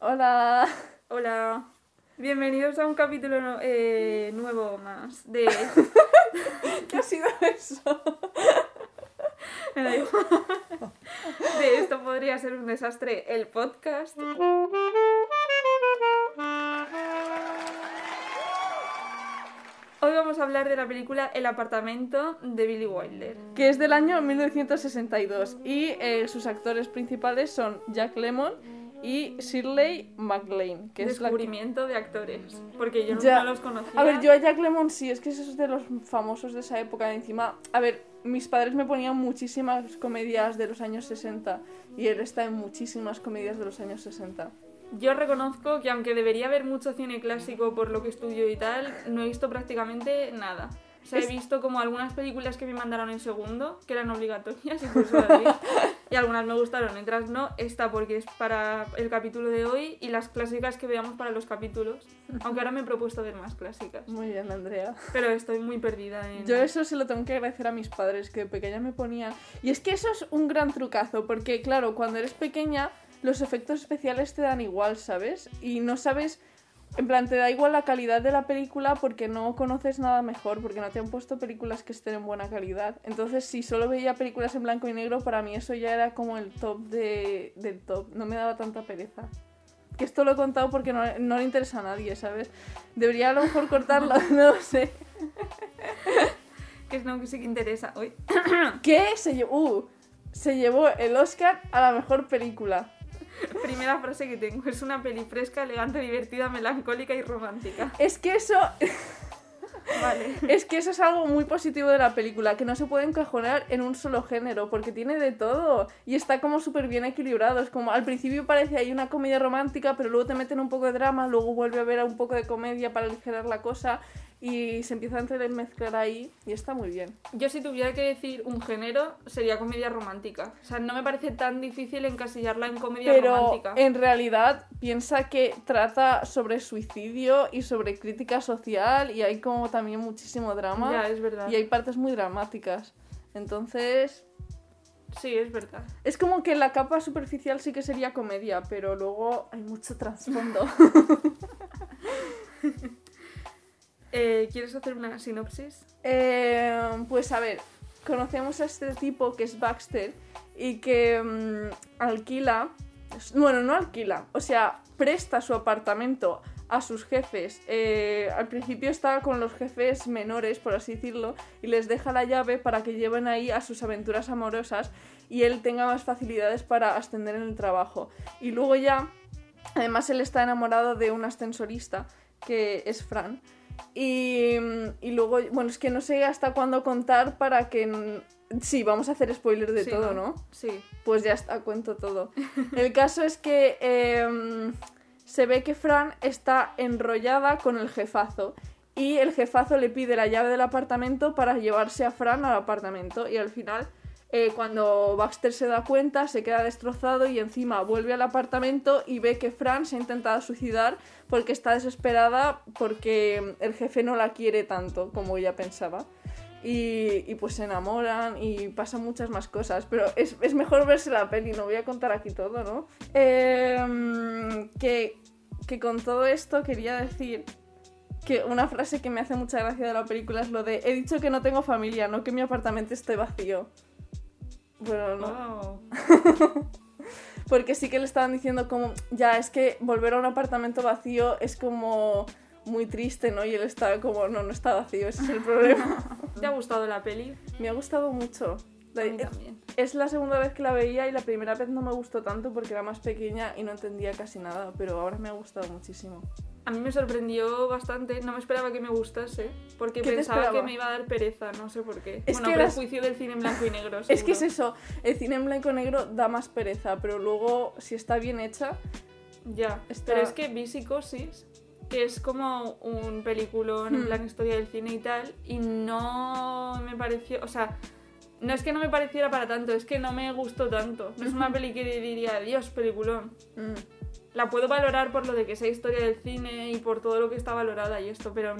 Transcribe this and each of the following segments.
Hola. Hola. Bienvenidos a un capítulo eh, nuevo más de... ¿Qué ha sido eso? Me da igual. De esto podría ser un desastre el podcast. Hoy vamos a hablar de la película El apartamento de Billy Wilder. Que es del año 1962 y eh, sus actores principales son Jack Lemmon y Shirley MacLaine, que es la que- Descubrimiento de actores. Porque yo Ya. no los conocía. A ver, yo a Jack Lemmon sí, es que eso es de los famosos de esa época. Encima, a ver, mis padres me ponían muchísimas comedias de los años 60 y él está en muchísimas comedias de los años 60. Yo reconozco que aunque debería haber mucho cine clásico por lo que estudio y tal, no he visto prácticamente nada. O sea, he visto como algunas películas que me mandaron en segundo, que eran obligatorias, eso las vi. Y algunas me gustaron, otras no. Esta porque es para el capítulo de hoy y las clásicas que veamos para los capítulos. Aunque ahora me he propuesto ver más clásicas. Muy bien, Andrea. Pero estoy muy perdida en... Yo eso se lo tengo que agradecer a mis padres, que de pequeña me ponían... Y es que eso es un gran trucazo, porque claro, cuando eres pequeña, los efectos especiales te dan igual, ¿sabes? Y no sabes... En plan, te da igual la calidad de la película porque no conoces nada mejor, porque no te han puesto películas que estén en buena calidad. Entonces, si solo veía películas en blanco y negro, para mí eso ya era como el top de, del top. No me daba tanta pereza. Que esto lo he contado porque no, no le interesa a nadie, ¿sabes? Debería a lo mejor cortarlo, no lo sé. Que es no que sí que interesa hoy. que se llevó, uh, se llevó el Oscar a la mejor película. Primera frase que tengo. Es una peli fresca, elegante, divertida, melancólica y romántica. Es que eso Vale. es que eso es algo muy positivo de la película, que no se puede encajonar en un solo género, porque tiene de todo y está como súper bien equilibrado. Es como al principio parece hay una comedia romántica, pero luego te meten un poco de drama, luego vuelve a haber un poco de comedia para aligerar la cosa y se empieza a entremezclar ahí y está muy bien. Yo si tuviera que decir un género, sería comedia romántica. O sea, no me parece tan difícil encasillarla en comedia Pero romántica. en realidad piensa que trata sobre suicidio y sobre crítica social y hay como también muchísimo drama Ya, es verdad. y hay partes muy dramáticas. Entonces, Sí, es verdad. es como que la capa superficial sí que sería comedia, pero luego hay mucho trasfondo. Eh, ¿Quieres hacer una sinopsis? Eh, pues a ver, conocemos a este tipo que es Baxter y que mm, alquila, bueno, no alquila, o sea, presta su apartamento a sus jefes. Eh, al principio está con los jefes menores, por así decirlo, y les deja la llave para que lleven ahí a sus aventuras amorosas y él tenga más facilidades para ascender en el trabajo. Y luego ya, además él está enamorado de un ascensorista que es Fran. Y, y luego, bueno, es que no sé hasta cuándo contar para que... Sí, vamos a hacer spoiler de Sí, todo, ¿no? Sí. Pues ya está, cuento todo. El caso es que em, se ve que Fran está enrollada con el jefazo y el jefazo le pide la llave del apartamento para llevarse a Fran al apartamento y al final eh, cuando Baxter se da cuenta se queda destrozado y encima vuelve al apartamento y ve que Fran se ha intentado suicidar porque está desesperada porque el jefe no la quiere tanto como ella pensaba. Y, pues se enamoran y pasan muchas más cosas. Pero es, es mejor verse la peli, no voy a contar aquí todo, ¿no? Em, que, que con todo esto quería decir que una frase que me hace mucha gracia de la película es lo de he dicho que no tengo familia, no que mi apartamento esté vacío. Bueno, no. Wow. Porque sí que le estaban diciendo como, ya, es que volver a un apartamento vacío es como muy triste, ¿no? Y él estaba como, no, no está vacío, ese es el problema. ¿Te ha gustado la peli? Me ha gustado mucho. A mí es, también. es la segunda vez que la veía y la primera vez no me gustó tanto porque era más pequeña y no entendía casi nada, pero ahora me ha gustado muchísimo. A mí me sorprendió bastante. No me esperaba que me gustase. Porque ¿Qué te pensaba que me iba a dar pereza. No sé por qué. Es bueno, que las- prejuicio del cine en blanco y negro. Es que es seguro. eso, el cine en blanco y negro da más pereza, pero luego si está bien hecha, Ya, Está- pero es que vi Psicosis, que es como un peliculón en Hmm. plan historia del cine y tal, y no me pareció, o sea, no es que no me pareciera para tanto, es que no me gustó tanto. No es una peli que diría, Dios, peliculón. mm, La puedo valorar por lo de que sea historia del cine y por todo lo que está valorada y esto, pero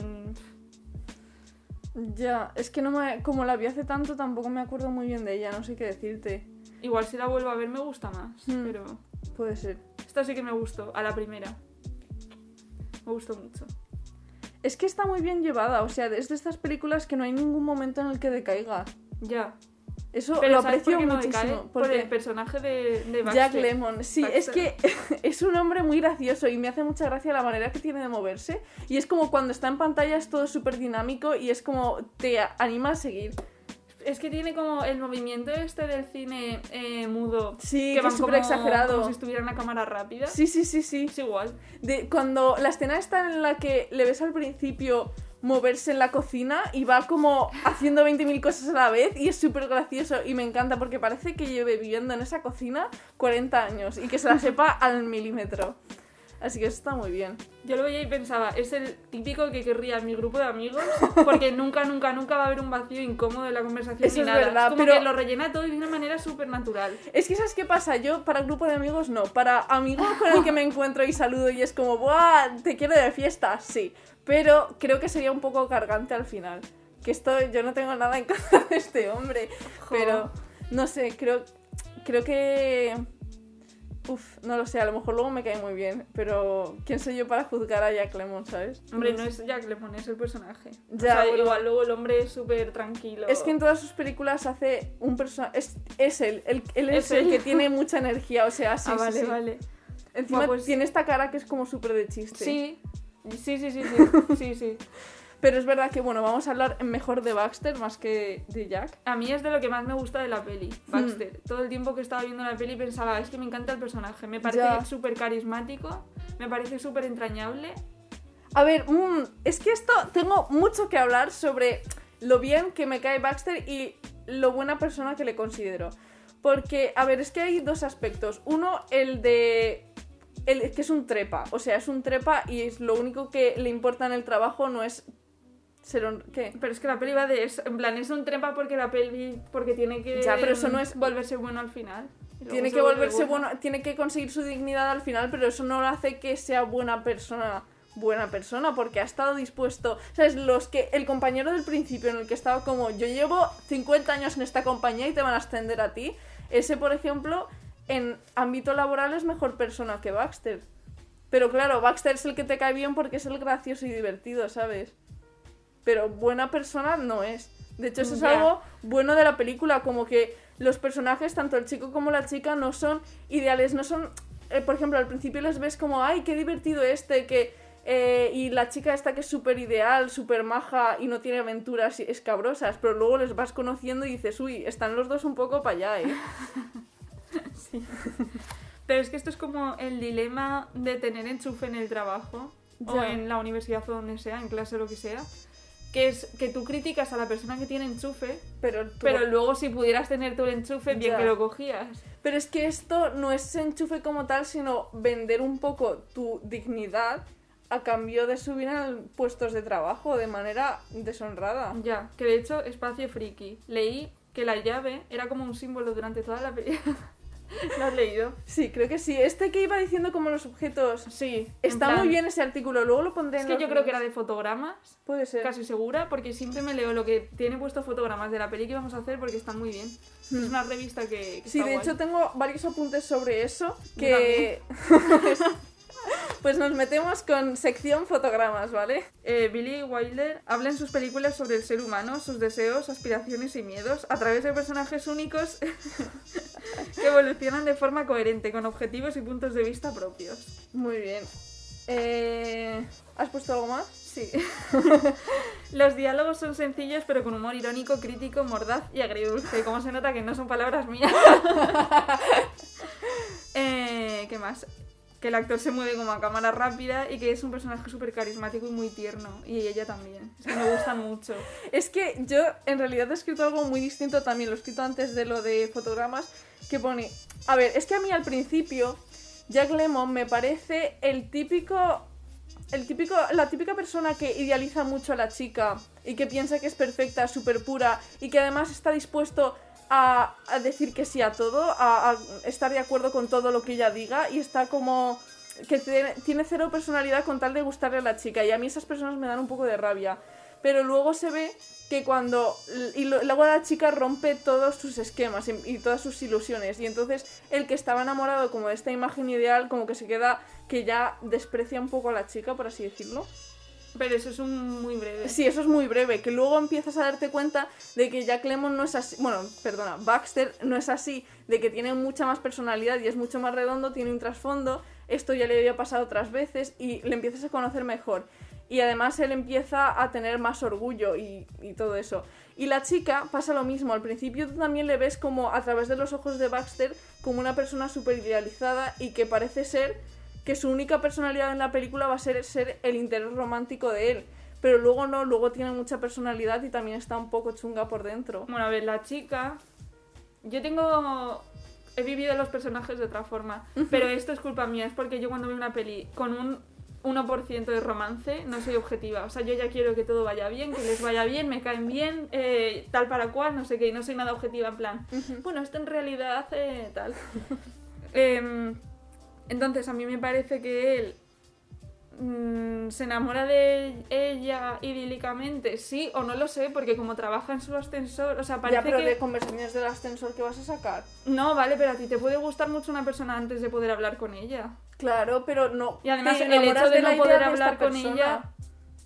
ya, es que no me, como la vi hace tanto tampoco me acuerdo muy bien de ella, no sé qué decirte. igual si la vuelvo a ver me gusta más, Hmm. pero... Puede ser. Esta sí que me gustó, a la primera. Me gustó mucho. Es que está muy bien llevada, o sea, es de estas películas que no hay ningún momento en el que decaiga. Ya. Eso Pero lo ¿sabes por aprecio no muchísimo. decae? Por porque el personaje de, de Baxter. Jack Lemon, sí, es Baxter. que es un hombre muy gracioso y me hace mucha gracia la manera que tiene de moverse. Y es como cuando está en pantalla es todo súper dinámico y es como te anima a seguir. Es que tiene como el movimiento este del cine eh, mudo. Sí, que es súper exagerado. Como si estuviera a cámara rápida. Sí, sí, sí, sí. Es igual. De, cuando la escena está en la que le ves al principio moverse en la cocina y va como haciendo 20.000 cosas a la vez y es súper gracioso y me encanta porque parece que lleve viviendo en esa cocina 40 años y que se la sepa al milímetro. Así que eso está muy bien. Yo lo veía y pensaba, es el típico que querría mi grupo de amigos, porque nunca, nunca, nunca va a haber un vacío incómodo en la conversación Eso ni es nada. verdad, como pero- que lo rellena todo de una manera súper natural. Es que ¿sabes qué pasa? Yo para grupo de amigos no. Para amigo con el que me encuentro y saludo y es como, ¡buah! ¿Te quiero de fiesta? Sí. Pero creo que sería un poco cargante al final. Que esto, yo no tengo nada en contra de este hombre. Jo. Pero, no sé, creo, creo que... Uf, no lo sé, a lo mejor luego me cae muy bien. Pero, ¿quién soy yo para juzgar a Jack Lemmon, sabes? Hombre, no es Jack Lemmon, es el personaje. Ya, o sea, bueno. igual luego el hombre es súper tranquilo. Es que en todas sus películas hace un personaje... Es, es él, él es, Es el él. que tiene mucha energía, o sea, sí, ah, sí, vale, sí. vale. Encima pues- tiene esta cara que es como súper de chiste. Sí. Sí, sí, sí, sí. sí, sí. Pero es verdad que, bueno, vamos a hablar mejor de Baxter más que de Jack. A mí es de lo que más me gusta de la peli, Baxter. Hmm. Todo el tiempo que estaba viendo la peli pensaba, es que me encanta el personaje, me parece súper carismático, me parece súper entrañable. A ver, mm, es que esto tengo mucho que hablar sobre lo bien que me cae Baxter y lo buena persona que le considero. Porque, a ver, es que hay dos aspectos. Uno, el de... El, que es un trepa. O sea, es un trepa y es lo único que le importa en el trabajo no es Pero es que la peli va de eso, en plan, es un trepa porque la peli, porque tiene que Ya, pero eso no es- volverse bueno al final. Tiene que volverse bueno, tiene que conseguir su dignidad al final, pero eso no lo hace que sea buena persona, buena persona, porque ha estado dispuesto, ¿sabes? Los que el compañero del principio en el que estaba como, yo llevo 50 años en esta compañía y te van a ascender a ti, ese por ejemplo, en ámbito laboral es mejor persona que Baxter. Pero claro, Baxter es el que te cae bien porque es el gracioso y divertido, ¿sabes? Pero buena persona no es. De hecho, eso es algo bueno de la película, como que los personajes, tanto el chico como la chica, no son ideales, no son... eh, por ejemplo, al principio les ves como, ay, qué divertido este, que... eh, y la chica esta que es súper ideal, súper maja y no tiene aventuras escabrosas, pero luego les vas conociendo y dices, uy, están los dos un poco para allá, ¿eh? Sí. Pero es que esto es como el dilema de tener enchufe en el trabajo o en la universidad o donde sea, en clase o lo que sea. Que es que tú criticas a la persona que tiene enchufe, Pero, tú- pero luego si pudieras tener tú el enchufe, bien Ya. que lo cogías. Pero es que esto no es enchufe como tal, sino vender un poco tu dignidad a cambio de subir en puestos de trabajo de manera deshonrada. Ya, que de hecho, espacio friki. Leí que la llave era como un símbolo durante toda la película. ¿Lo has leído? Sí, creo que sí. Este que iba diciendo como los objetos. Sí. Está muy bien ese artículo, luego lo pondré Es en que los yo creo que era de fotogramas, Puede ser. casi segura, porque siempre me leo lo que tiene puesto fotogramas de la peli que vamos a hacer porque están muy bien. Es una revista que, que Hmm. Sí, está de guay. hecho tengo varios apuntes sobre eso que... pues nos metemos con sección fotogramas, ¿vale? Eh, Billy Wilder habla en sus películas sobre el ser humano, sus deseos, aspiraciones y miedos a través de personajes únicos que evolucionan de forma coherente, con objetivos y puntos de vista propios. Muy bien. Eh, ¿Has puesto algo más? Sí. Los diálogos son sencillos pero con humor irónico, crítico, mordaz y agridulce. Como se nota que no son palabras mías. Eh, ¿Qué más? Que el actor se mueve como a cámara rápida y que es un personaje súper carismático y muy tierno. Y ella también. Es que me gustan mucho. Es que yo en realidad he escrito algo muy distinto también, lo he escrito antes de lo de fotogramas, que pone, a ver, es que a mí al principio Jack Lemmon me parece el típico, el típico, la típica persona que idealiza mucho a la chica y que piensa que es perfecta, súper pura y que además está dispuesto a, decir que sí a todo, a, estar de acuerdo con todo lo que ella diga y está como que tiene, cero personalidad con tal de gustarle a la chica y a mí esas personas me dan un poco de rabia. Pero luego se ve que cuando... Y luego la chica rompe todos sus esquemas y, y todas sus ilusiones. Y entonces el que estaba enamorado como de esta imagen ideal, como que se queda... Que ya desprecia un poco a la chica, por así decirlo. Pero eso es un muy breve. Sí, eso es muy breve, que luego empiezas a darte cuenta de que Jack Lemmon no es así, bueno, perdona, Baxter no es así, de que tiene mucha más personalidad y es mucho más redondo, tiene un trasfondo, esto ya le había pasado otras veces y le empiezas a conocer mejor. Y además él empieza a tener más orgullo y, y todo eso. Y la chica pasa lo mismo, al principio tú también le ves como a través de los ojos de Baxter como una persona súper idealizada y que parece ser que su única personalidad en la película va a ser ser el interés romántico de él. Pero luego no, luego tiene mucha personalidad y también está un poco chunga por dentro. Bueno, a ver, la chica. Yo tengo. He vivido los personajes de otra forma. Pero esto es culpa mía. Es porque yo cuando veo una peli con un 1% de romance no soy objetiva. O sea, yo ya quiero que todo vaya bien, que les vaya bien, me caen bien, eh, tal para cual, no sé qué. Y no soy nada objetiva en plan. Bueno, esto en realidad eh, tal. Em, entonces, a mí me parece que él mm, se enamora de ella idílicamente, sí o no lo sé, porque como trabaja en su ascensor, o sea, parece ya, pero que... de conversaciones del ascensor que vas a sacar. No, vale, pero a ti te puede gustar mucho una persona antes de poder hablar con ella. Claro, pero no. Y además el hecho de la no poder de hablar con persona, ella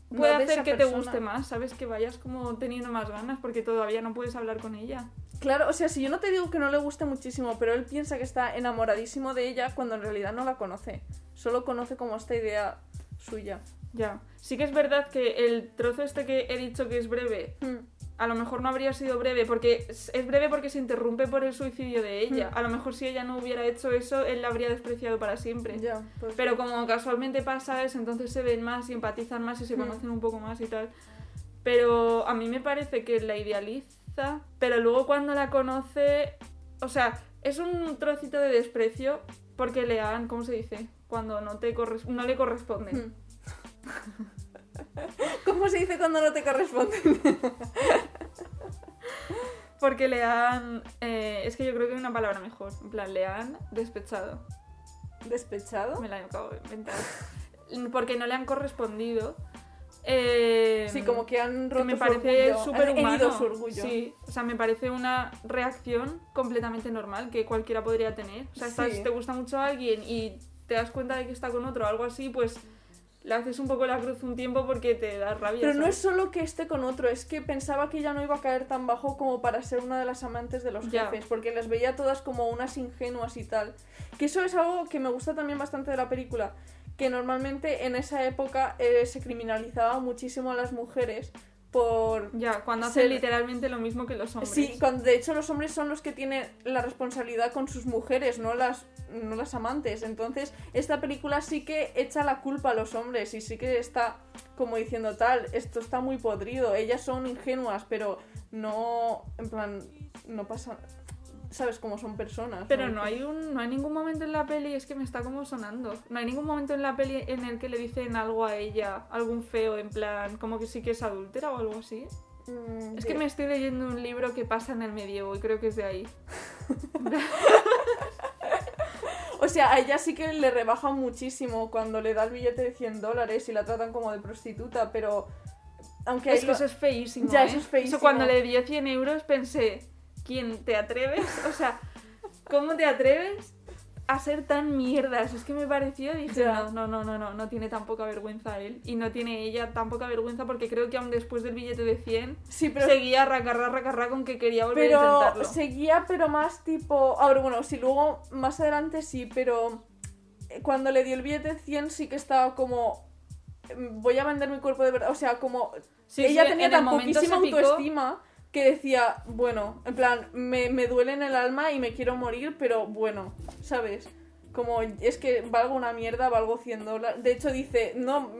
puede de hacer que te guste más, ¿sabes? Que vayas como teniendo más ganas porque todavía no puedes hablar con ella. Claro, o sea, si yo no te digo que no le guste muchísimo, pero él piensa que está enamoradísimo de ella cuando en realidad no la conoce. Solo conoce como esta idea suya. Ya. Sí que es verdad que el trozo este que he dicho que es breve, Hmm. a lo mejor no habría sido breve, porque es es breve porque se interrumpe por el suicidio de ella. Mm. A lo mejor si ella no hubiera hecho eso, él la habría despreciado para siempre. Ya, pues- Pero como casualmente pasa eso, entonces se ven más y empatizan más y se Mm. conocen un poco más y tal. Pero a mí me parece que la idealiza, pero luego cuando la conoce, o sea, es un trocito de desprecio porque le han, ¿cómo se dice? Cuando no, te corres- no le corresponde. Hmm. ¿Cómo se dice cuando no te corresponde? Porque le han... eh, es que yo creo que hay una palabra mejor. En plan, le han despechado. ¿Despechado? Me la acabo de inventar. Porque no le han correspondido. Eh, Sí, como que han roto que me parece súper humano. su orgullo. Sí, o sea, me parece una reacción completamente normal que cualquiera podría tener. O sea, estás- Sí. te gusta mucho a alguien y te das cuenta de que está con otro o algo así, pues le haces un poco la cruz un tiempo porque te da rabia. Pero no es solo que esté con otro, es que pensaba que ella no iba a caer tan bajo como para ser una de las amantes de los Ya. jefes, porque las veía todas como unas ingenuas y tal. Que eso es algo que me gusta también bastante de la película, que normalmente en esa época eh, se criminalizaba muchísimo a las mujeres por... Ya, cuando hacen ser- literalmente lo mismo que los hombres. Sí, cuando de hecho los hombres son los que tienen la responsabilidad con sus mujeres, no las, no las amantes. Entonces, esta película sí que echa la culpa a los hombres y sí que está como diciendo tal, esto está muy podrido, ellas son ingenuas, pero no, en plan, no pasa, sabes cómo son personas. Pero no hay un no hay ningún momento en la peli, es que me está como sonando. No hay ningún momento en la peli en el que le dicen algo a ella, algún feo, en plan, como que sí que es adúltera o algo así. Mm, Es que me estoy leyendo un libro que pasa en el medievo y creo que es de ahí. O sea, a ella sí que le rebajan muchísimo cuando le da el billete de 100 dólares y la tratan como de prostituta, pero... Aunque Es que lo- eso es feísimo. Ya, ¿eh? eso es feísimo. cuando le dio 100 euros pensé, ¿quién te atreves? O sea, ¿cómo te atreves a ser tan mierdas? Es que me pareció, dije, no, no, no, no, no, no tiene tan poca vergüenza él. Y no tiene ella tan poca vergüenza porque creo que aún después del billete de 100 Sí, pero seguía racarra, racarra con que quería volver a Pero intentarlo. seguía, pero más tipo. Ahora, bueno, sí, luego más adelante sí, pero eh, cuando le dio el billete 100 sí que estaba como. mm, Voy a vender mi cuerpo de verdad. O sea, como. Sí, ella sí, tenía tan poquísima se picó. Que decía, bueno, en plan, me, me duele en el alma y me quiero morir, pero bueno, ¿sabes? Como es que valgo una mierda, valgo 100 dólares. De hecho, dice, no.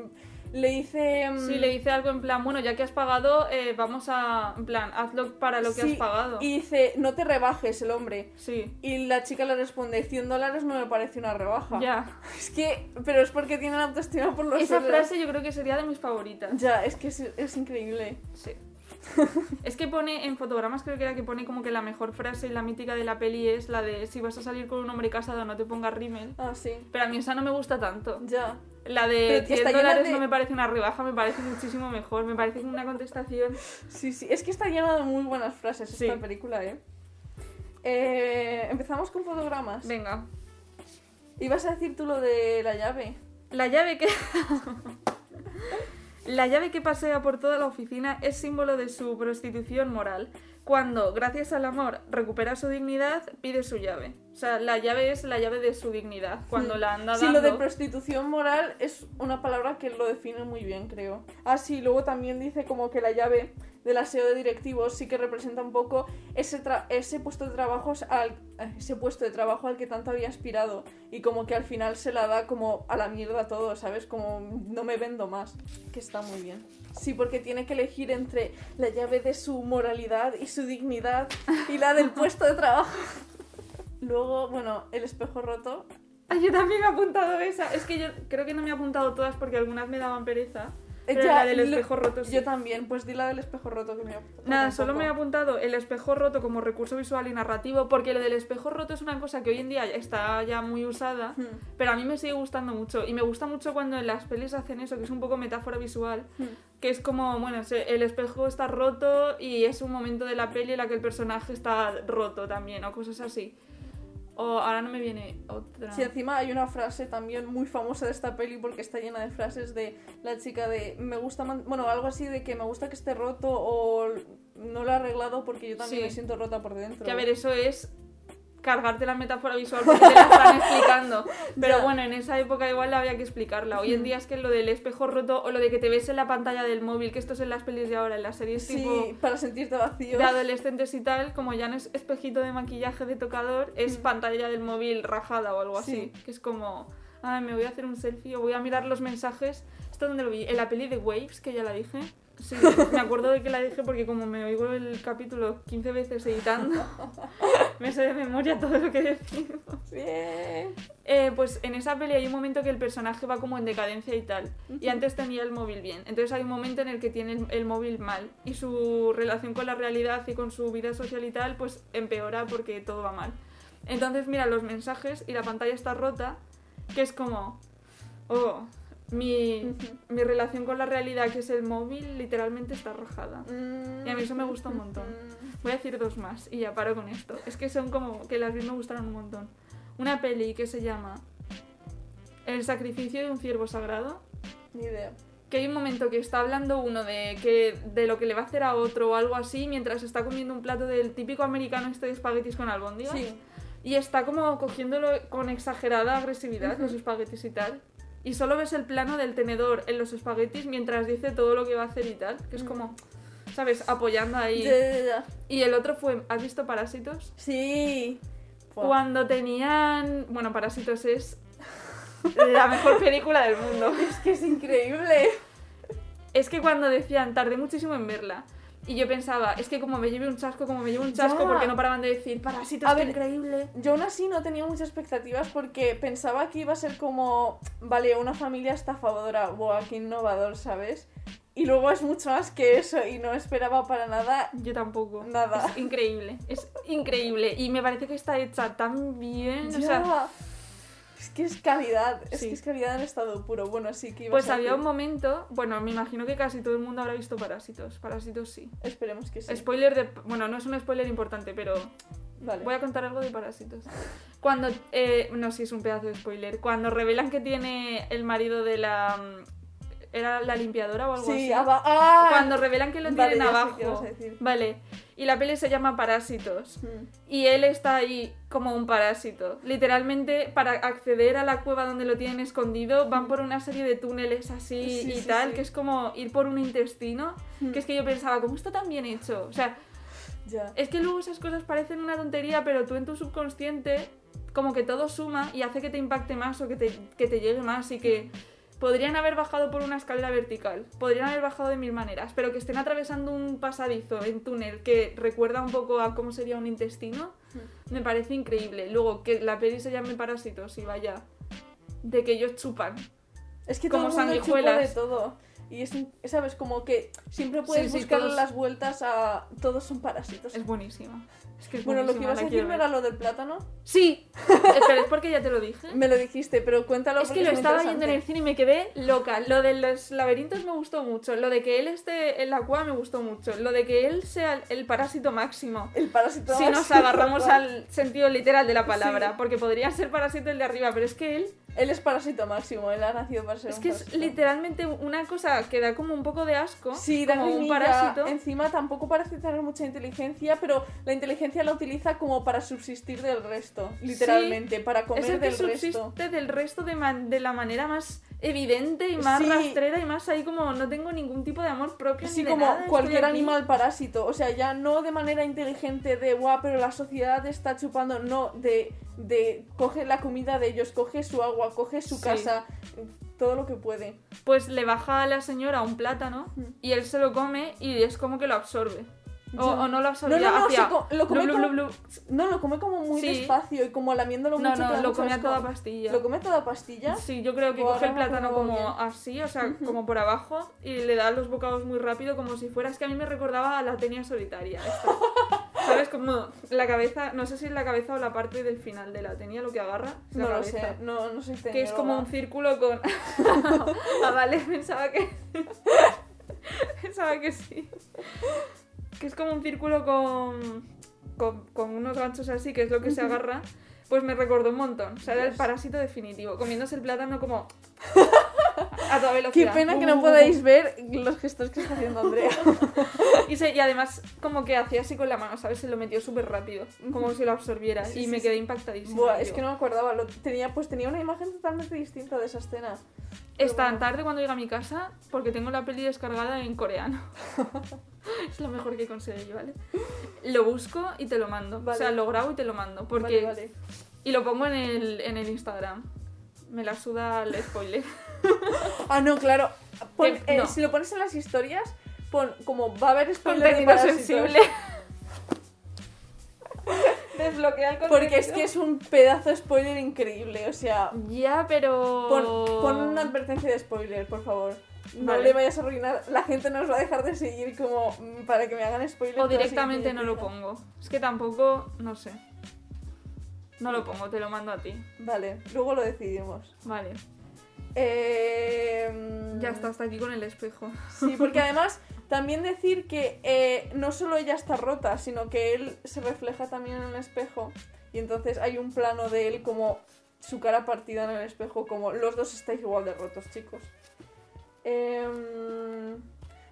Le dice. mm, Sí, le dice algo en plan, bueno, ya que has pagado, eh, vamos a, en plan, hazlo para lo que sí, has pagado. Y dice, no te rebajes el hombre. Sí, Y la chica le responde, 100 dólares no me parece una rebaja. ya. Es que, pero es porque tienen autoestima por los Esa frase yo creo que sería de mis favoritas. Ya, es que es, es increíble. Sí. es que pone en fotogramas, creo que era que pone como que la mejor frase y la mítica de la peli es la de si vas a salir con un hombre casado no te pongas rímel. Ah, sí. Pero a mí esa no me gusta tanto. Ya. La de Pero, tía, 100 está llena dólares de- no me parece una rebaja, me parece muchísimo mejor. Me parece una contestación. Sí, sí, es que está llena de muy buenas frases Sí. esta película, ¿eh? Eh, Empezamos con fotogramas. Venga. Ibas a decir tú lo de la llave. La llave que. la llave que pasea por toda la oficina es símbolo de su prostitución moral. Cuando, gracias al amor, recupera su dignidad, pide su llave. O sea, la llave es la llave de su dignidad. Cuando la anda Sí, dando... lo de prostitución moral es una palabra que lo define muy bien, creo. Ah, sí, luego también dice como que la llave del aseo de directivos sí que representa un poco ese, puesto de trabajo al eh, ese puesto de trabajo al que tanto había aspirado y como que al final se la da como a la mierda todo, ¿sabes? Como no me vendo más, que está muy bien. Sí, porque tiene que elegir entre la llave de su moralidad y su dignidad y la del puesto de trabajo. Luego, bueno, el espejo roto. Ay, yo también me he apuntado esa. Es que yo creo que no me he apuntado todas porque algunas me daban pereza. Pero ya, la del lo- espejo roto sí. Yo también, pues di la del espejo roto que me Nada, solo me he apuntado el espejo roto como recurso visual y narrativo, porque lo del espejo roto es una cosa que hoy en día está ya muy usada, Hmm, pero a mí me sigue gustando mucho. Y me gusta mucho cuando en las pelis hacen eso, que es un poco metáfora visual, hmm. que es como, bueno, el espejo está roto y es un momento de la peli en la que el personaje está roto también, o cosas así. O ahora no me viene otra. Sí, encima hay una frase también muy famosa de esta peli porque está llena de frases de la chica de me gusta, bueno, algo así de que me gusta que esté roto o no lo he arreglado porque yo también Sí. me siento rota por dentro. Que a ver, eso es cargarte la metáfora visual porque te la están explicando. Pero Ya. bueno, en esa época igual había que explicarla. Hoy en día es que lo del espejo roto o lo de que te ves en la pantalla del móvil, que esto es en las pelis de ahora, en las series Sí, tipo para sentirte vacío. de adolescentes y tal, como ya no es espejito de maquillaje de tocador, es Mm. pantalla del móvil rajada o algo así. Sí. Que es como, ah, me voy a hacer un selfie o voy a mirar los mensajes. ¿Esto dónde lo vi? En la peli de Waves, que ya la dije. Sí, me acuerdo de que la dije porque como me oigo el capítulo 15 veces editando, me sé de memoria todo lo que decimos. Bien. Eh, pues en esa peli hay un momento que el personaje va como en decadencia y tal. Y antes tenía el móvil bien. Entonces hay un momento en el que tiene el, el móvil mal. Y su relación con la realidad y con su vida social y tal, pues empeora porque todo va mal. Entonces mira los mensajes y la pantalla está rota, que es como, oh, mi, mi relación con la realidad, que es el móvil, literalmente está rajada. Y a mí eso me gusta un montón. Voy a decir dos más y ya paro con esto. Es que son como que las vi me gustaron un montón. Una peli que se llama El sacrificio de un ciervo sagrado. Ni idea. Que hay un momento que está hablando uno de, que, de lo que le va a hacer a otro o algo así mientras está comiendo un plato del típico americano este de espaguetis con albóndigas. Sí. Y está como cogiéndolo con exagerada agresividad, los espaguetis y tal. Y solo ves el plano del tenedor en los espaguetis mientras dice todo lo que va a hacer y tal. Que es como, ¿sabes? Apoyando ahí. Ya, ya, ya. Y el otro fue, ¿has visto Parásitos? Sí. Cuando tenían... Bueno, Parásitos es la mejor película del mundo. Es que es increíble. Es que cuando decían, tardé muchísimo en verla. Y yo pensaba, es que como me lleve un chasco, como me lleve un chasco, Ya. porque no paraban de decir, Parásitos, A qué ver, increíble. Yo aún así no tenía muchas expectativas porque pensaba que iba a ser como, vale, una familia estafadora, buah, qué innovador, ¿sabes? Y luego es mucho más que eso y no esperaba para nada. Yo tampoco. Nada. Es increíble, es increíble. Y me parece que está hecha tan bien. O sea. Es que es calidad, es Sí. que es calidad en estado puro. Bueno, sí que iba pues a había un momento, bueno, me imagino que casi todo el mundo habrá visto Parásitos. Parásitos sí. Esperemos que sí. Spoiler de... Bueno, no es un spoiler importante, pero Vale. voy a contar algo de Parásitos. Cuando... eh, no, sí, es un pedazo de spoiler. Cuando revelan que tiene el marido de la... mm, ¿Era la limpiadora o algo Sí, así? ¡Ah! Cuando revelan que lo Vale, tienen qué abajo. Vale. Y la peli se llama Parásitos. Mm. Y él está ahí como un parásito. Literalmente, para acceder a la cueva donde lo tienen escondido, van por una serie de túneles así Sí, y sí, tal, que es como ir por un intestino. Mm. Que es que yo pensaba, ¿cómo está tan bien hecho? O sea, Ya. es que luego esas cosas parecen una tontería, pero tú en tu subconsciente, como que todo suma y hace que te impacte más o que te, que te llegue más y que. Podrían haber bajado por una escalera vertical, podrían haber bajado de mil maneras, pero que estén atravesando un pasadizo en túnel que recuerda un poco a cómo sería un intestino, me parece increíble. Luego, que la peli se llame Parásitos y vaya, de que ellos chupan. Es que Como todo el mundo sanguijuelas. de todo. Y es, ¿sabes? Como que siempre puedes sí, buscarle todos- las vueltas a... Todos son parásitos. Es buenísima. Es que es Bueno, lo que ibas a la decir quiero no era lo del plátano. Sí, pero es porque ya te lo dije. Me lo dijiste, pero cuéntalo Es que lo muy estaba viendo en el cine y me quedé loca. Lo de los laberintos me gustó mucho. Lo de que él esté en la cueva me gustó mucho. Lo de que él sea el- parásito máximo. El parásito Si más- nos agarramos al sentido literal de la palabra, Sí. porque podría ser parásito el de arriba, pero es que él Él es parásito máximo, él ha nacido para ser es un que es literalmente una cosa que da como un poco de asco, Sí, da como un parásito. Encima tampoco parece tener mucha inteligencia, pero la inteligencia la utiliza como para subsistir del resto, literalmente, para comer es el que del resto. subsiste del resto de, man- de la manera más evidente y más Sí. rastrera y más ahí como no tengo ningún tipo de amor propio Sí, ni de como nada, cualquier animal parásito. O sea, ya no de manera inteligente de, guau, pero la sociedad está chupando. No, de, de coge la comida de ellos, coge su agua, coge su Sí. casa, todo lo que puede. Pues le baja a la señora un plátano Mm. y él se lo come y es como que lo absorbe. O, no lo No, absorbe, no, no, hacía se co- lo come blu, blu, como- blu, blu. No, lo come como muy Sí. despacio y como lamiéndolo No, mucho. no, da lo come a toda pastilla. ¿Lo come toda pastilla? Sí, yo creo que coge el plátano como así, o sea, como por abajo, y le da los bocados muy rápido, como si fuera. Es que a mí me recordaba a la tenia solitaria. esta. ¿Sabes? Como la cabeza, no sé si es la cabeza o la parte del final de la tenia lo que agarra. es la No lo sé, no, no soy Que es como un círculo con. ah, vale, pensaba que. pensaba que sí. Que es como un círculo con, con. con unos ganchos así, que es lo que se agarra. Pues me recordó un montón. O sea, era el parásito definitivo. Comiéndose el plátano como. a toda Qué velocidad. pena que Uh. no podáis ver los gestos que está haciendo Andrea. Y, se- y además, como que hacía así con la mano, ¿sabes? Se lo metió súper rápido. Como si lo absorbiera. Sí, y sí, me quedé impactadísima. Buah, es que no me acordaba. Lo tenía, pues tenía una imagen totalmente distinta de esa escena. Es tan bueno. tarde cuando llegue a mi casa porque tengo la peli descargada en coreano. es lo mejor que conseguí, ¿vale? Lo busco y te lo mando. Vale. O sea, lo grabo y te lo mando. Porque... Vale, vale. Y lo pongo en el, en el Instagram. Me la suda el spoiler. Ah, no, claro. Pon- eh, no. Si lo pones en las historias, pon como va a haber spoiler de parásitos. sensible. Desbloquea el Porque es que es un pedazo de spoiler increíble. O sea, Ya, pero... pon, pon una advertencia de spoiler, por favor. No Vale. le vayas a arruinar. La gente nos va a dejar de seguir como mm, para que me hagan spoiler. O directamente no lo pongo. Es que tampoco... No sé. No lo pongo, te lo mando a ti. Vale, luego lo decidimos. Vale. Eh, Ya está, hasta aquí con el espejo. Sí, porque además también decir que eh, no solo ella está rota, sino que él se refleja también en el espejo. Y entonces hay un plano de él como su cara partida en el espejo, como los dos estáis igual de rotos, chicos. Em,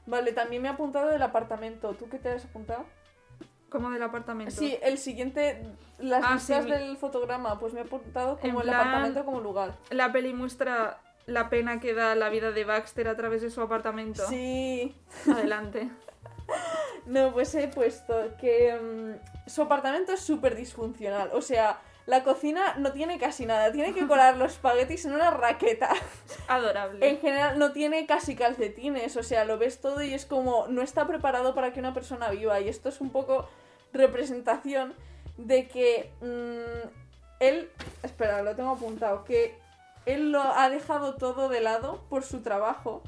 vale, también me ha apuntado del apartamento. ¿Tú qué te has apuntado? Como del apartamento. Sí, el siguiente, las Ah, listas del fotograma, pues me ha apuntado En como el plan- apartamento como lugar. La peli muestra la pena que da la vida de Baxter a través de su apartamento. Sí, Adelante. No, pues he puesto que mm, su apartamento es súper disfuncional. O sea, la cocina no tiene casi nada. Tiene que colar los espaguetis en una raqueta. Adorable. En general, no tiene casi calcetines. O sea, lo ves todo y es como no está preparado para que una persona viva. Y esto es un poco representación de que mm, él. Espera, lo tengo apuntado. Que él lo ha dejado todo de lado por su trabajo.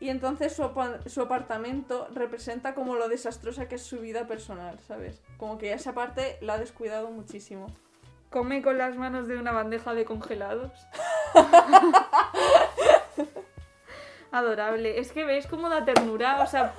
Y entonces su, su apartamento representa como lo desastrosa que es su vida personal, ¿sabes? Como que esa parte la ha descuidado muchísimo. Come con las manos de una bandeja de congelados. Adorable. Es que ves cómo da ternura. O sea,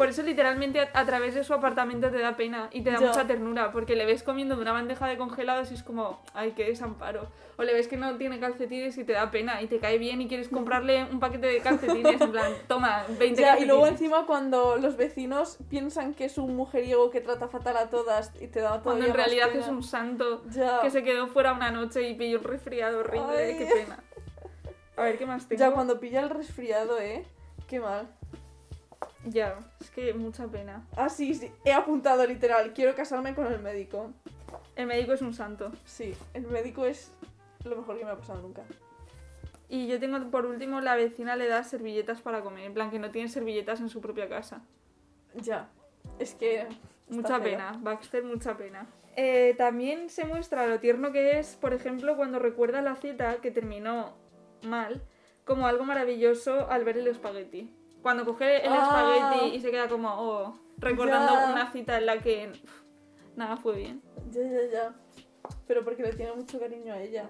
por eso literalmente a, a través de su apartamento te da pena y te da mucha ternura. Porque le ves comiendo de una bandeja de congelados y es como, ay, qué desamparo. O le ves que no tiene calcetines y te da pena y te cae bien y quieres comprarle un paquete de calcetines. En plan, toma, 20 Ya, y calcetines. luego encima cuando los vecinos piensan que es un mujeriego que trata fatal a todas y te da Cuando todavía en realidad pena. es un santo Ya. que se quedó fuera una noche y pilló un resfriado horrible. Ay. Qué pena. A ver, ¿qué más tengo? Ya, cuando pilla el resfriado, ¿eh? Qué mal. Ya, es que mucha pena. Ah, sí, sí, he apuntado literal. Quiero casarme con el médico. El médico es un santo. Sí, el médico es lo mejor que me ha pasado nunca. Y yo tengo, por último, la vecina le da servilletas para comer. En plan, que no tiene servilletas en su propia casa. Ya. Es que. Mucha feo. pena. Baxter, mucha pena. Eh, también se muestra lo tierno que es, por ejemplo, cuando recuerda la cita que terminó mal, como algo maravilloso al ver el espagueti. Cuando coge el Ah. espagueti y se queda como, oh, recordando Ya. una cita en la que pff, nada fue bien. Ya, ya, ya. Pero porque le tiene mucho cariño a ella.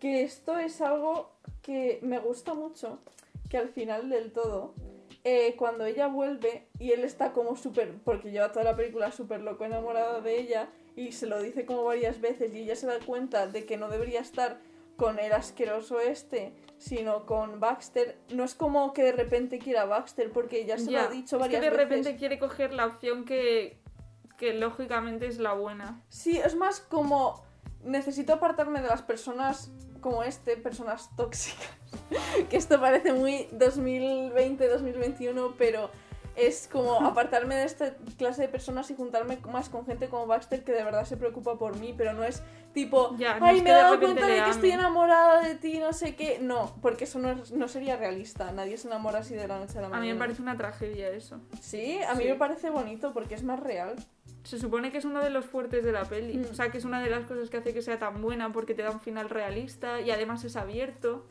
Que esto es algo que me gusta mucho. Que al final del todo, eh, cuando ella vuelve y él está como súper. Porque lleva toda la película súper loco enamorado de ella. Y se lo dice como varias veces. Y ella se da cuenta de que no debería estar con el asqueroso este, sino con Baxter. No es como que de repente quiera Baxter, porque ya se lo ha dicho es que varias de veces. repente quiere coger la opción que, que lógicamente es la buena. Sí, es más como necesito apartarme de las personas como este, personas tóxicas. que esto parece muy 2020-2021, pero es como apartarme de esta clase de personas y juntarme más con gente como Baxter que de verdad se preocupa por mí, pero no es tipo, Ya, no ay, es me he dado cuenta de que estoy ame". enamorada de ti, no sé qué. No, porque eso no, es- no sería realista. Nadie se enamora así de la noche a la A mañana. mí me parece una tragedia eso. Sí, a mí Sí. me parece bonito porque es más real. Se supone que es uno de los fuertes de la peli. Mm. O sea, que es una de las cosas que hace que sea tan buena porque te da un final realista y además es abierto.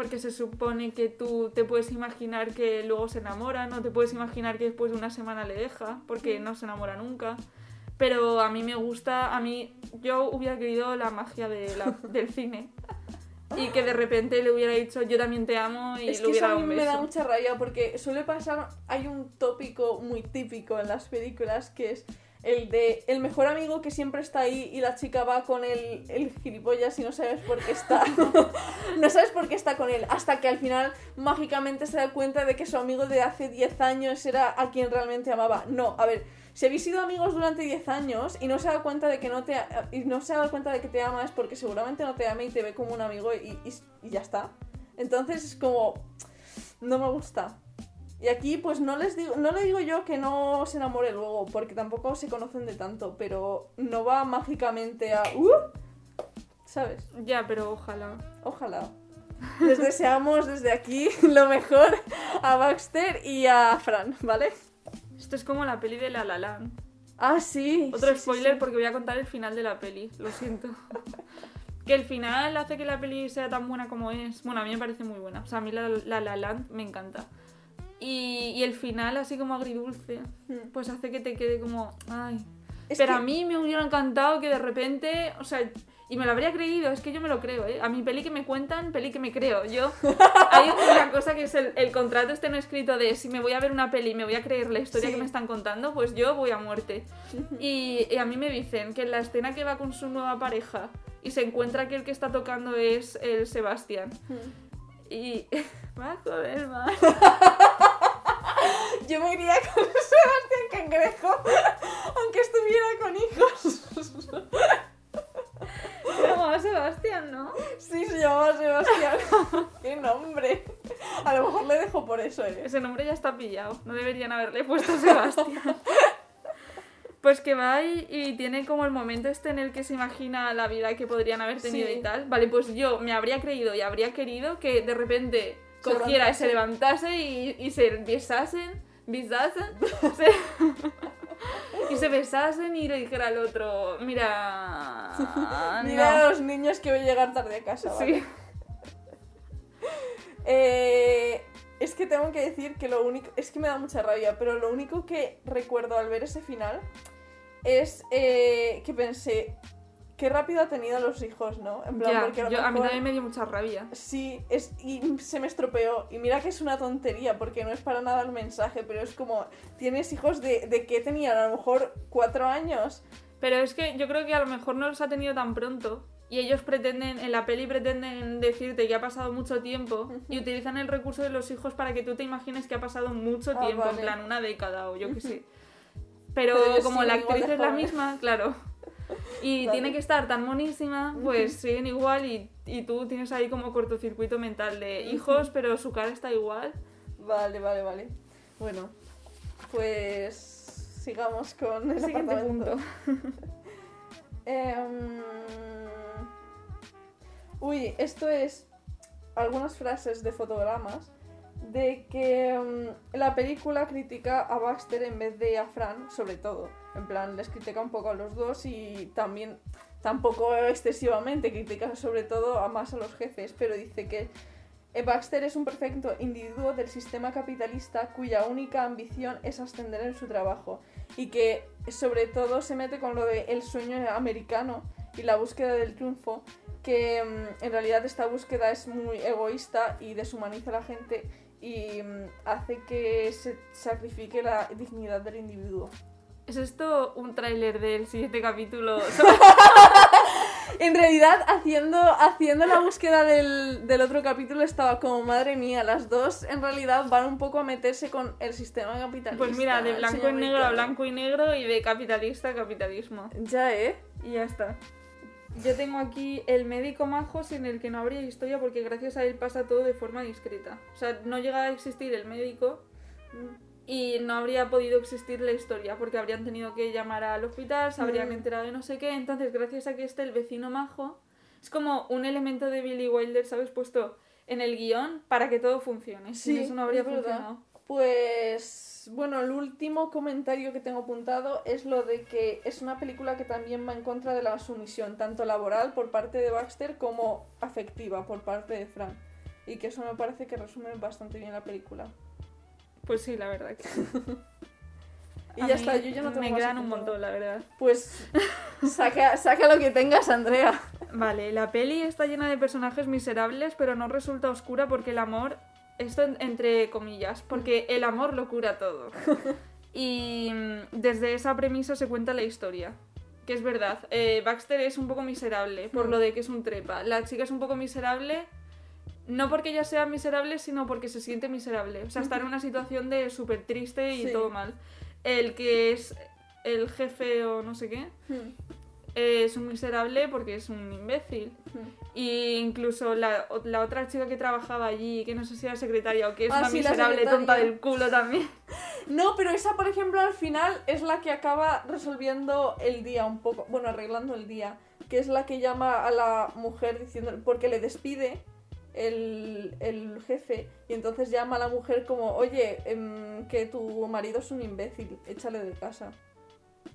Porque se supone que tú te puedes imaginar que luego se enamora, no te puedes imaginar que después de una semana le deja, porque no se enamora nunca. Pero a mí me gusta, a mí yo hubiera querido la magia de la- del cine. Y que de repente le hubiera dicho yo también te amo y Es le que eso hubiera a dado mí un me da mucha rabia porque suele pasar, hay un tópico muy típico en las películas que es el de el mejor amigo que siempre está ahí y la chica va con el, el gilipollas y no sabes por qué está. no sabes por qué está con él. Hasta que al final mágicamente se da cuenta de que su amigo de hace 10 años era a quien realmente amaba. No, a ver, si habéis sido amigos durante 10 años y no se da cuenta de que no te y no se cuenta de que te ama es porque seguramente no te ama y te ve como un amigo y, y- y ya está. Entonces es como no me gusta. Y aquí pues no les digo, no le digo yo que no se enamore luego, porque tampoco se conocen de tanto, pero no va mágicamente a ¡Uh! ¿Sabes? Ya, pero ojalá. Ojalá. Les deseamos desde aquí lo mejor a Baxter y a Fran, ¿vale? Esto es como la peli de La La Land. Ah, sí. Otro sí, sí, spoiler sí. porque voy a contar el final de la peli, lo siento. que el final hace que la peli sea tan buena como es. Bueno, a mí me parece muy buena. O sea, a mí la La La Land me encanta. Y, y el final, así como agridulce, Mm. pues hace que te quede como, ay. Es Pero que- a mí me hubiera encantado que de repente, o sea, y me lo habría creído, es que yo me lo creo, ¿eh? A mi peli que me cuentan, peli que me creo. Yo, hay una cosa que es el, el contrato este no escrito de si me voy a ver una peli y me voy a creer la historia Sí. que me están contando, pues yo voy a muerte. Y, y a mí me dicen que en la escena que va con su nueva pareja y se encuentra que el que está tocando es el Sebastián. Mm. Y va a joder más. Yo me iría con Sebastián Cangrejo, aunque estuviera con hijos. Se llamaba Sebastián, ¿no? Sí, se llamaba Sebastián. ¡Qué nombre! A lo mejor le dejo por eso, ¿eh? Ese nombre ya está pillado. No deberían haberle puesto Sebastián. Pues que va y, y tiene como el momento este en el que se imagina la vida que podrían haber tenido Sí. y tal. Vale, pues yo me habría creído y habría querido que de repente cogiera y se levantase y, y se besasen, besasen, se- y se besasen y le dijera al otro, mira, Mira a no". los niños que voy a llegar tarde a casa, ¿vale? Sí. Eh, es que tengo que decir que lo único. Es que me da mucha rabia, pero lo único que recuerdo al ver ese final es eh, que pensé. Qué rápido ha tenido los hijos, ¿no? En plan, porque a yo- a mí mejor- también me dio mucha rabia. Sí, es, y se me estropeó. Y mira que es una tontería, porque no es para nada el mensaje, pero es como, tienes hijos de, de qué tenían, a lo mejor cuatro años. Pero es que yo creo que a lo mejor no los ha tenido tan pronto. Y ellos pretenden, en la peli pretenden decirte que ha pasado mucho tiempo y utilizan el recurso de los hijos para que tú te imagines que ha pasado mucho Ah, tiempo, vale. en plan una década o yo qué sé. Pero, Pero como la siguen igual actriz es la misma, claro. Y Vale. tiene que estar tan monísima, pues siguen igual y, y tú tienes ahí como cortocircuito mental de hijos, pero su cara está igual. Vale, vale, vale. Bueno, pues sigamos con el Siguiente apartamento. punto. Em, Uy, esto es algunas frases de fotogramas de que em, la película critica a Baxter en vez de a Fran, sobre todo. En plan, les critica un poco a los dos y también, tampoco excesivamente, critica sobre todo a más a los jefes, pero dice que eh, Baxter es un perfecto individuo del sistema capitalista cuya única ambición es ascender en su trabajo y que sobre todo se mete con lo de el sueño americano y la búsqueda del triunfo, que mm, en realidad esta búsqueda es muy egoísta y deshumaniza a la gente y mm, hace que se sacrifique la dignidad del individuo. ¿Es esto un tráiler del siguiente capítulo? En realidad, haciendo, haciendo la búsqueda del, del otro capítulo, estaba como, madre mía, las dos en realidad van un poco a meterse con el sistema capitalista. Pues mira, de blanco y negro a blanco y negro y de capitalista a capitalismo. Ya, ¿eh? Y ya está. Yo tengo aquí el médico majo sin el que no habría historia porque gracias a él pasa todo de forma discreta. O sea, no llega a existir el médico y no habría podido existir la historia porque habrían tenido que llamar al hospital, se habrían Mm. enterado de no sé qué. Entonces, gracias a que esté el vecino majo, es como un elemento de Billy Wilder, ¿sabes? Puesto en el guion para que todo funcione. Sin Sí, eso no habría funcionado. Pues bueno, el último comentario que tengo apuntado es lo de que es una película que también va en contra de la sumisión, tanto laboral por parte de Baxter como afectiva por parte de Frank. Y que eso me parece que resume bastante bien la película. Pues sí, la verdad que. Y A ya mí está, yo ya no tengo Me más quedan un montón, la verdad. Pues saca, saca lo que tengas, Andrea. Vale, la peli está llena de personajes miserables, pero no resulta oscura porque el amor, esto en- entre comillas, porque el amor lo cura todo. Y desde esa premisa se cuenta la historia. Que es verdad, eh, Baxter es un poco miserable por Mm. lo de que es un trepa. La chica es un poco miserable, no porque ella sea miserable, sino porque se siente miserable. O sea, está en una situación de súper triste y Sí. todo mal. El que es el jefe o no sé qué, Hmm, es un miserable porque es un imbécil. Y incluso la, la otra chica que trabajaba allí, que no sé si era secretaria o que es Ah, una sí, miserable tonta del culo también. No, pero esa, por ejemplo, al final es la que acaba resolviendo el día un poco, bueno, arreglando el día, que es la que llama a la mujer diciendo, porque le despide el, el jefe, y entonces llama a la mujer como, oye, em, que tu marido es un imbécil, échale de casa.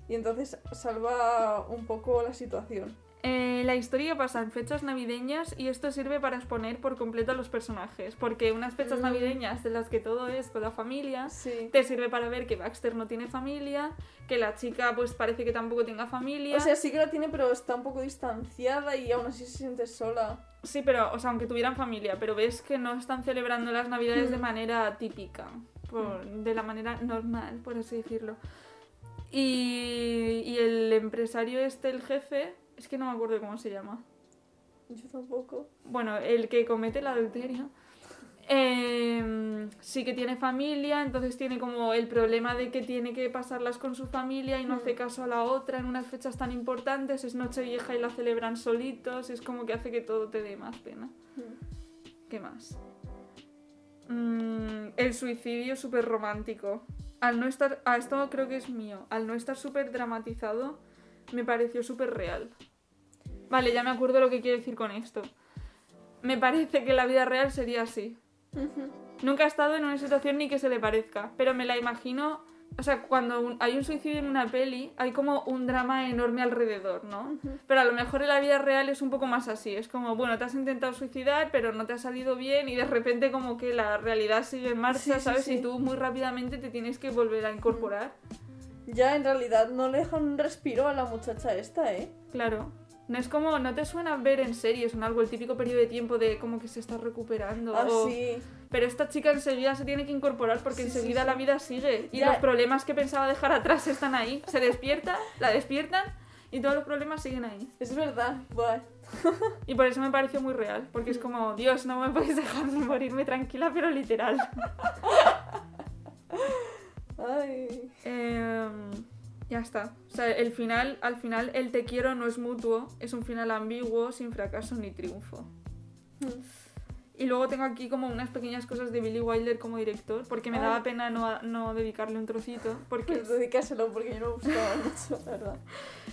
Y entonces salva un poco la situación. Eh, la historia pasa en fechas navideñas y esto sirve para exponer por completo a los personajes, porque unas fechas Mm. navideñas en las que todo es con la familia, Sí. te sirve para ver que Baxter no tiene familia, que la chica pues parece que tampoco tenga familia. O sea, sí que la tiene, pero está un poco distanciada y aún así se siente sola. Sí, pero, o sea, aunque tuvieran familia, pero ves que no están celebrando las navidades de Mm. manera típica, por- de la manera normal, por así decirlo. Y, y el empresario este, el jefe, es que no me acuerdo cómo se llama. Yo tampoco. Bueno, el que comete el adulterio. Eh, sí que tiene familia, entonces tiene como el problema de que tiene que pasarlas con su familia y no hace caso a la otra en unas fechas tan importantes, es Nochevieja y la celebran solitos, es como que hace que todo te dé más pena. Hmm. ¿Qué más? Mm, el suicidio súper romántico. Al no estar. Ah, esto creo que es mío. Al no estar súper dramatizado, me pareció súper real. Vale, ya me acuerdo lo que quiero decir con esto. Me parece que la vida real sería así. Nunca he estado en una situación ni que se le parezca, pero me la imagino. O sea, cuando un- hay un suicidio en una peli, hay como un drama enorme alrededor, ¿no? Pero a lo mejor en la vida real es un poco más así. Es como, bueno, te has intentado suicidar, pero no te ha salido bien y de repente como que la realidad sigue en marcha, Sí, sí, ¿sabes? sí. Y tú muy rápidamente te tienes que volver a incorporar. Ya en realidad no le dejan un respiro a la muchacha esta, ¿eh? Claro. No es como, no te suena ver en series en algo el típico periodo de tiempo de como que se está recuperando. Ah, o- sí. Pero esta chica enseguida se tiene que incorporar porque Sí, enseguida sí. la vida sigue. Y Ya. los problemas que pensaba dejar atrás están ahí. Se despierta, la despiertan y todos los problemas siguen ahí. Es verdad. Buah. Y por eso me pareció muy real. Porque es como, Dios, no me podéis dejar morirme tranquila, pero literal. Ay. Em, ya está. O sea, el final, al final, el te quiero no es mutuo. Es un final ambiguo, sin fracaso ni triunfo. Y luego tengo aquí como unas pequeñas cosas de Billy Wilder como director, porque me Ay. daba pena no, no dedicarle un trocito. Porque Pues dedícaselo porque yo no me gustaba mucho, la verdad.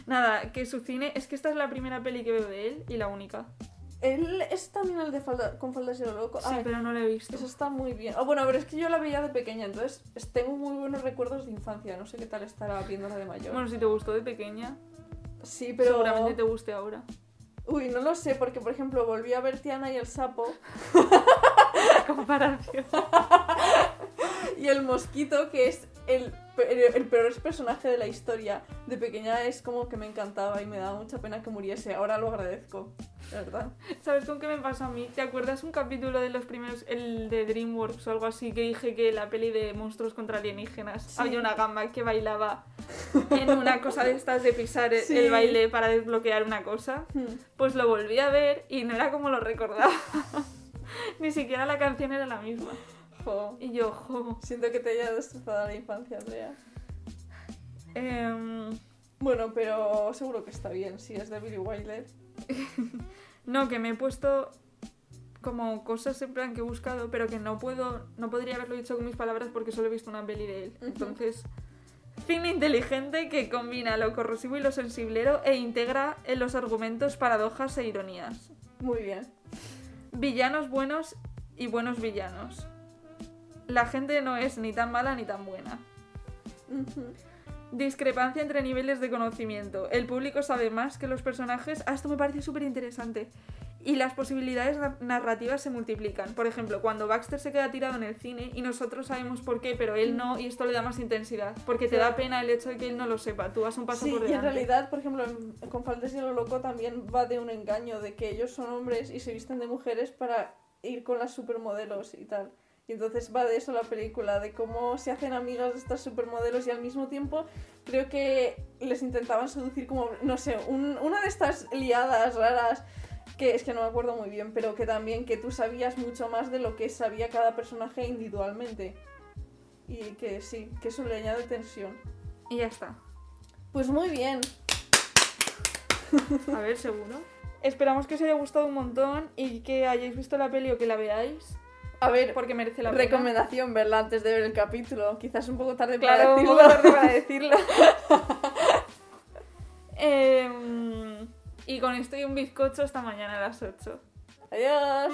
Nada, que su cine. Es que esta es la primera peli que veo de él y la única. Él es también el de falda, con faldas y lo loco. Sí, Ay, pero no la he visto. Eso está muy bien. Ah, bueno, pero es que yo la veía de pequeña, entonces es- tengo muy buenos recuerdos de infancia. No sé qué tal estará viéndola de mayor. Bueno, si te gustó de pequeña, sí, pero. seguramente te guste ahora. Uy, no lo sé, porque por ejemplo volví a ver Tiana y el sapo. comparación. Y el mosquito, que es el, el peor personaje de la historia. De pequeña es como que me encantaba y me daba mucha pena que muriese. Ahora lo agradezco, de verdad. ¿Sabes con qué me pasó a mí? ¿Te acuerdas un capítulo de los primeros, el de DreamWorks o algo así, que dije que la peli de monstruos contra alienígenas Sí. había una gamba que bailaba en una cosa de estas de pisar el- Sí. el baile para desbloquear una cosa? Hmm. Pues lo volví a ver y no era como lo recordaba. Ni siquiera la canción era la misma. Jo. Y yo, jo. Siento que te haya destrozado la infancia, Andrea. Em, Bueno, pero seguro que está bien si es de Billy Wilder. no, que me he puesto como cosas en plan que he buscado, pero que no puedo, no podría haberlo dicho con mis palabras porque solo he visto una peli de él. Entonces, cine inteligente que combina lo corrosivo y lo sensiblero e integra en los argumentos paradojas e ironías. Muy bien. Villanos buenos y buenos villanos. La gente no es ni tan mala ni tan buena. Discrepancia entre niveles de conocimiento. El público sabe más que los personajes. Ah, esto me parece súper interesante. Y las posibilidades na- narrativas se multiplican. Por ejemplo, cuando Baxter se queda tirado en el cine y nosotros sabemos por qué, pero él no, y esto le da más intensidad. Porque te da pena el hecho de que él no lo sepa. Tú vas un paso Sí, por y en delante. realidad, por ejemplo, con Faldes y lo Loco también va de un engaño, de que ellos son hombres y se visten de mujeres para ir con las supermodelos y tal. Y entonces va de eso la película, de cómo se hacen amigas de estas supermodelos y al mismo tiempo creo que les intentaban seducir como, no sé, un- una de estas liadas raras que es que no me acuerdo muy bien, pero que también que tú sabías mucho más de lo que sabía cada personaje individualmente. Y que sí, que eso le añade tensión. Y ya está. Pues muy bien. A ver, seguro. Esperamos que os haya gustado un montón y que hayáis visto la peli o que la veáis. A ver, Porque merece la pena. recomendación verla antes de ver el capítulo. Quizás un poco tarde para Claro, un decirlo. poco tarde para decirlo. Em, y con esto y un bizcocho hasta mañana a las 8. Adiós.